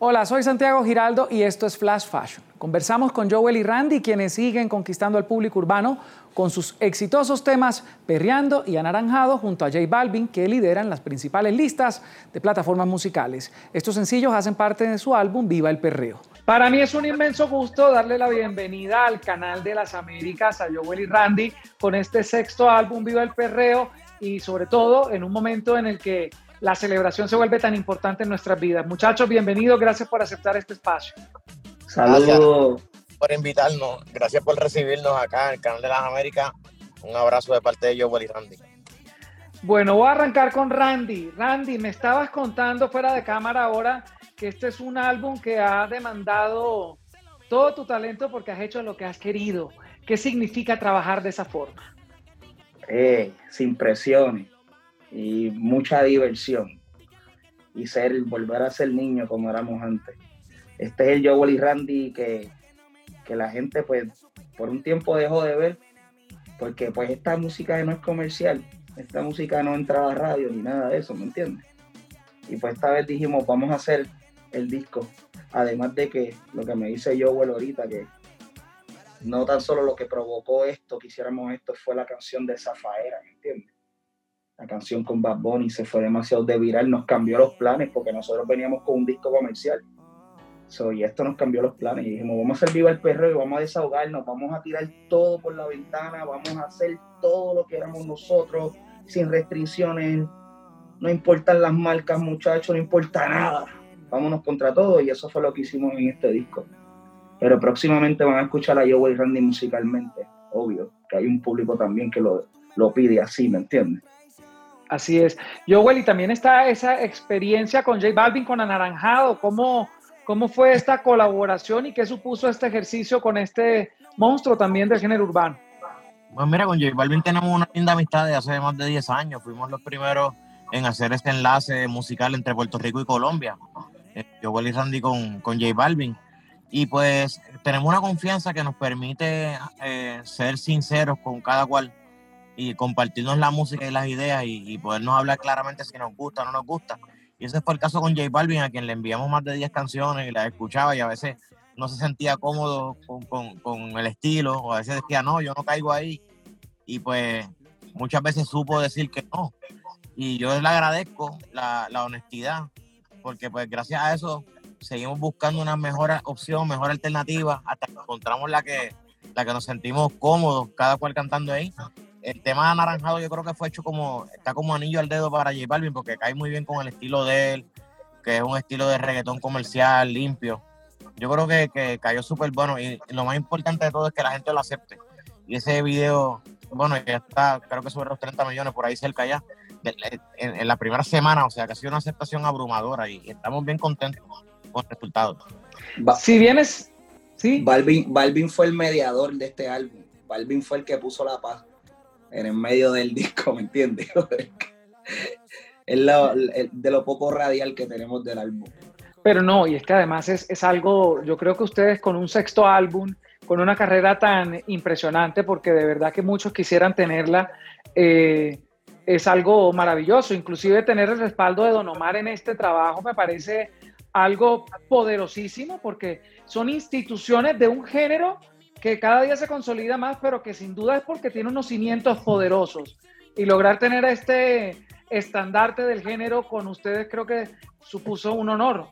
Hola, soy Santiago Giraldo y esto es Flash Fashion. Conversamos con Joel y Randy, quienes siguen conquistando al público urbano con sus exitosos temas Perreando y Anaranjado junto a J Balvin, que lideran las principales listas de plataformas musicales. Estos sencillos hacen parte de su álbum Viva el Perreo. Para mí es un inmenso gusto darle la bienvenida al canal de las Américas, a Joel y Randy, con este sexto álbum Viva el Perreo y sobre todo en un momento en el que la celebración se vuelve tan importante en nuestras vidas. Muchachos, bienvenidos, gracias por aceptar este espacio. Saludos. por invitarnos, gracias por recibirnos acá en el canal de las Américas. Un abrazo de parte de Joel y Randy. Bueno, voy a arrancar con Randy. Randy, me estabas contando fuera de cámara ahora que este es un álbum que ha demandado todo tu talento porque has hecho lo que has querido. ¿Qué significa trabajar de esa forma? Eh, sin presiones y mucha diversión y ser volver a ser niño como éramos antes. Este es el Joel y Randy que, que la gente pues por un tiempo dejó de ver porque pues esta música no es comercial, esta música no entra a radio ni nada de eso, ¿me entiendes? Y pues esta vez dijimos, vamos a hacer el disco, además de que lo que me dice Joel ahorita, que no tan solo lo que provocó esto, que hiciéramos esto, fue la canción de Zafaera, canción con Bad Bunny se fue demasiado de viral, nos cambió los planes porque nosotros veníamos con un disco comercial. So, y esto nos cambió los planes y dijimos, vamos a hacer viva el perro y vamos a desahogarnos, vamos a tirar todo por la ventana, vamos a hacer todo lo que éramos nosotros, sin restricciones, no importan las marcas muchachos, no importa nada, vámonos contra todo y eso fue lo que hicimos en este disco. Pero próximamente van a escuchar a Joe y Randy musicalmente, obvio, que hay un público también que lo, lo pide así, ¿me entiendes? Así es. Joel, y también está esa experiencia con J Balvin, con Anaranjado. ¿Cómo, ¿Cómo fue esta colaboración y qué supuso este ejercicio con este monstruo también del género urbano? Pues mira, con J Balvin tenemos una linda amistad de hace más de 10 años. Fuimos los primeros en hacer este enlace musical entre Puerto Rico y Colombia. Eh, Joel y Randy con, con J Balvin. Y pues tenemos una confianza que nos permite eh, ser sinceros con cada cual y compartirnos la música y las ideas y, podernos hablar claramente si nos gusta o no nos gusta. Y ese fue el caso con J Balvin, a quien le enviamos más de 10 canciones y las escuchaba y a veces no se sentía cómodo con, con, con, el estilo o a veces decía, no, yo no caigo ahí. Y pues muchas veces supo decir que no. Y yo le agradezco la, la honestidad, porque pues gracias a eso seguimos buscando una mejor opción, mejor alternativa, hasta que encontramos la que, la que nos sentimos cómodos, cada cual cantando ahí. El tema de anaranjado yo creo que fue hecho como, está como anillo al dedo para J Balvin, porque cae muy bien con el estilo de él, que es un estilo de reggaetón comercial, limpio. Yo creo que, que cayó súper bueno y lo más importante de todo es que la gente lo acepte. Y ese video, bueno, ya está, creo que sobre los 30 millones por ahí cerca ya, en, en la primera semana, o sea que ha sido una aceptación abrumadora y estamos bien contentos con resultados. Si vienes, sí. Balvin, Balvin fue el mediador de este álbum. Balvin fue el que puso la paz en el medio del disco, ¿me entiendes? es de lo poco radial que tenemos del álbum. Pero no, y es que además es, es, algo, yo creo que ustedes con un sexto álbum, con una carrera tan impresionante, porque de verdad que muchos quisieran tenerla, eh, es algo maravilloso. Inclusive tener el respaldo de Don Omar en este trabajo me parece algo poderosísimo porque son instituciones de un género que cada día se consolida más, pero que sin duda es porque tiene unos cimientos poderosos. Y lograr tener este estandarte del género con ustedes creo que supuso un honor.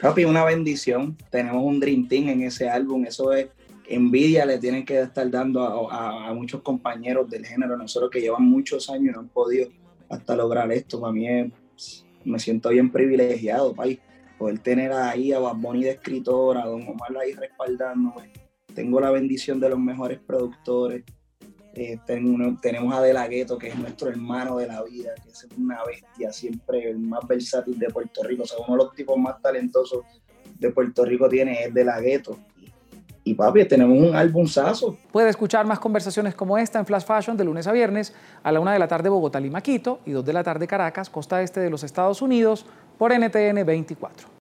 Papi, una bendición. Tenemos un Dream Team en ese álbum. Eso es envidia, le tienen que estar dando a, a, muchos compañeros del género. Nosotros que llevan muchos años y no han podido hasta lograr esto. Para mí me siento bien privilegiado, país poder tener ahí a Bad Bunny de escritora, a Don Omar ahí respaldándome. Tengo la bendición de los mejores productores. Eh, tenemos a De La Ghetto, que es nuestro hermano de la vida, que es una bestia, siempre el más versátil de Puerto Rico. O sea, uno de los tipos más talentosos de Puerto Rico tiene es De La Ghetto. y papi, tenemos un albumzazo. Puede escuchar más conversaciones como esta en Flash Fashion de lunes a viernes a la una de la tarde Bogotá, Lima, Quito y dos de la tarde Caracas, costa este de los Estados Unidos, por NTN 24.